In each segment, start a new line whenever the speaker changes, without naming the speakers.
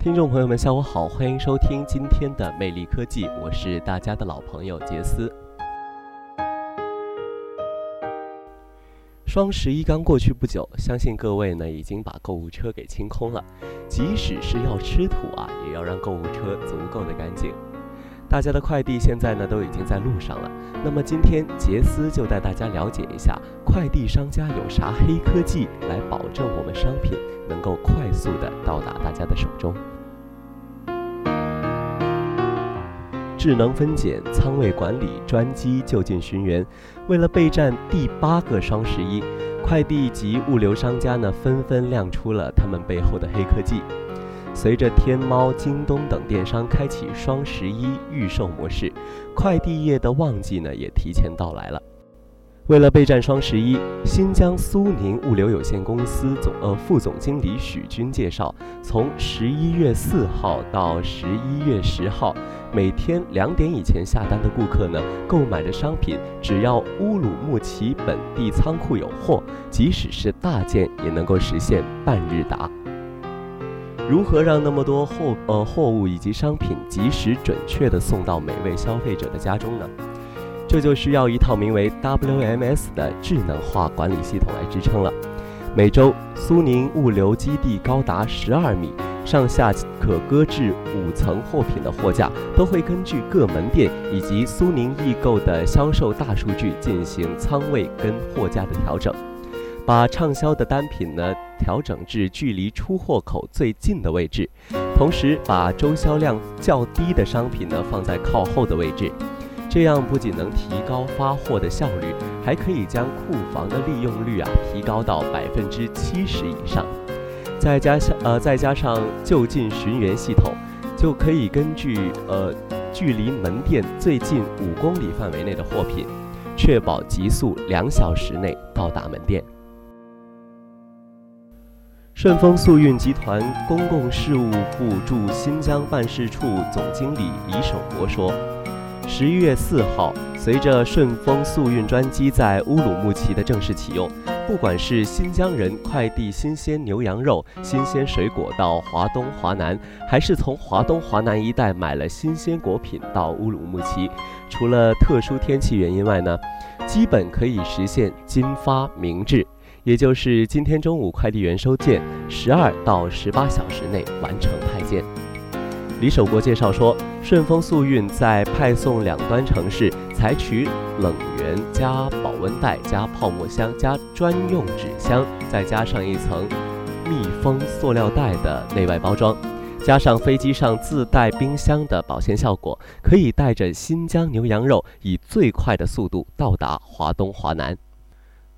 听众朋友们，下午好，欢迎收听今天的魅力科技，我是大家的老朋友杰斯。双十一刚过去不久，相信各位呢已经把购物车给清空了。即使是要吃土啊，也要让购物车足够的干净。大家的快递现在呢都已经在路上了。那么今天杰斯就带大家了解一下快递商家有啥黑科技来保证我们商品能够快速的到达大家的手中。智能分拣、仓位管理、专机就近寻源，为了备战第八个双十一，快递及物流商家呢纷纷亮出了他们背后的黑科技。随着天猫、京东等电商开启双十一预售模式，快递业的旺季呢也提前到来了。为了备战双十一，新疆苏宁物流有限公司总呃副总经理许军介绍，从十一月四号到十一月十号，每天两点以前下单的顾客呢，购买的商品只要乌鲁木齐本地仓库有货，即使是大件也能够实现半日达。如何让那么多货呃货物以及商品及时准确地送到每位消费者的家中呢？这就需要一套名为 WMS 的智能化管理系统来支撑了。每周，苏宁物流基地高达十二米，上下可搁置五层货品的货架，都会根据各门店以及苏宁易购的销售大数据进行仓位跟货架的调整，把畅销的单品呢调整至距离出货口最近的位置，同时把周销量较低的商品呢放在靠后的位置。这样不仅能提高发货的效率，还可以将库房的利用率啊提高到百分之七十以上。再加上呃再加上就近寻源系统，就可以根据呃距离门店最近五公里范围内的货品，确保极速两小时内到达门店。顺丰速运集团公共事务部驻新疆办事处总经理李守国说。十一月四号，随着顺丰速运专机在乌鲁木齐的正式启用，不管是新疆人快递新鲜牛羊肉、新鲜水果到华东、华南，还是从华东、华南一带买了新鲜果品到乌鲁木齐，除了特殊天气原因外呢，基本可以实现今发明至，也就是今天中午快递员收件，十二到十八小时内完成派件。李守国介绍说，顺丰速运在派送两端城市采取冷源加保温袋加泡沫箱加专用纸箱，再加上一层密封塑料袋的内外包装，加上飞机上自带冰箱的保鲜效果，可以带着新疆牛羊肉以最快的速度到达华东、华南。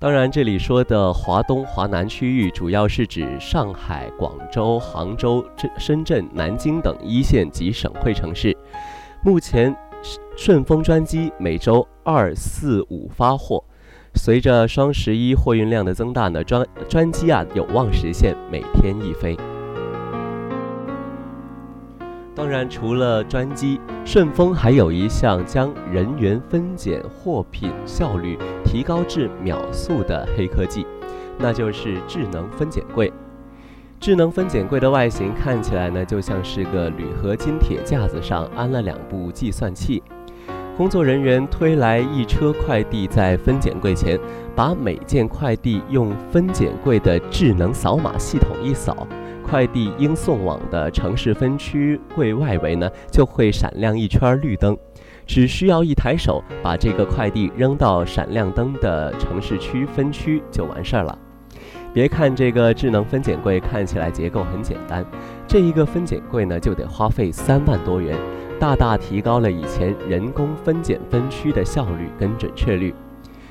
当然，这里说的华东、华南区域，主要是指上海、广州、杭州、深圳、南京等一线及省会城市。目前，顺丰专机每周二、四、五发货。随着双十一货运量的增大呢，专专机啊有望实现每天一飞。当然，除了专机，顺丰还有一项将人员分拣货品效率提高至秒速的黑科技，那就是智能分拣柜。智能分拣柜的外形看起来呢，就像是个铝合金铁架子上安了两部计算器，工作人员推来一车快递，在分拣柜前，把每件快递用分拣柜的智能扫码系统一扫。快递应送往的城市分区柜外围呢，就会闪亮一圈绿灯，只需要一抬手把这个快递扔到闪亮灯的城市区分区就完事儿了。别看这个智能分拣柜看起来结构很简单，这一个分拣柜呢就得花费三万多元，大大提高了以前人工分拣分区的效率跟准确率。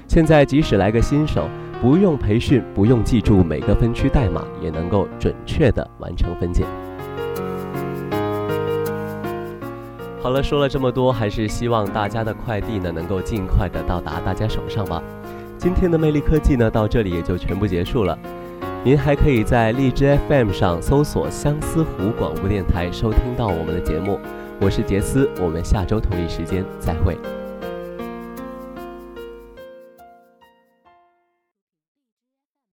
现在即使来个新手。不用培训，不用记住每个分区代码，也能够准确的完成分拣。好了，说了这么多，还是希望大家的快递呢能够尽快的到达大家手上吧。今天的魅力科技呢到这里也就全部结束了。您还可以在荔枝 FM 上搜索相思湖广播电台收听到我们的节目。我是杰斯，我们下周同一时间再会。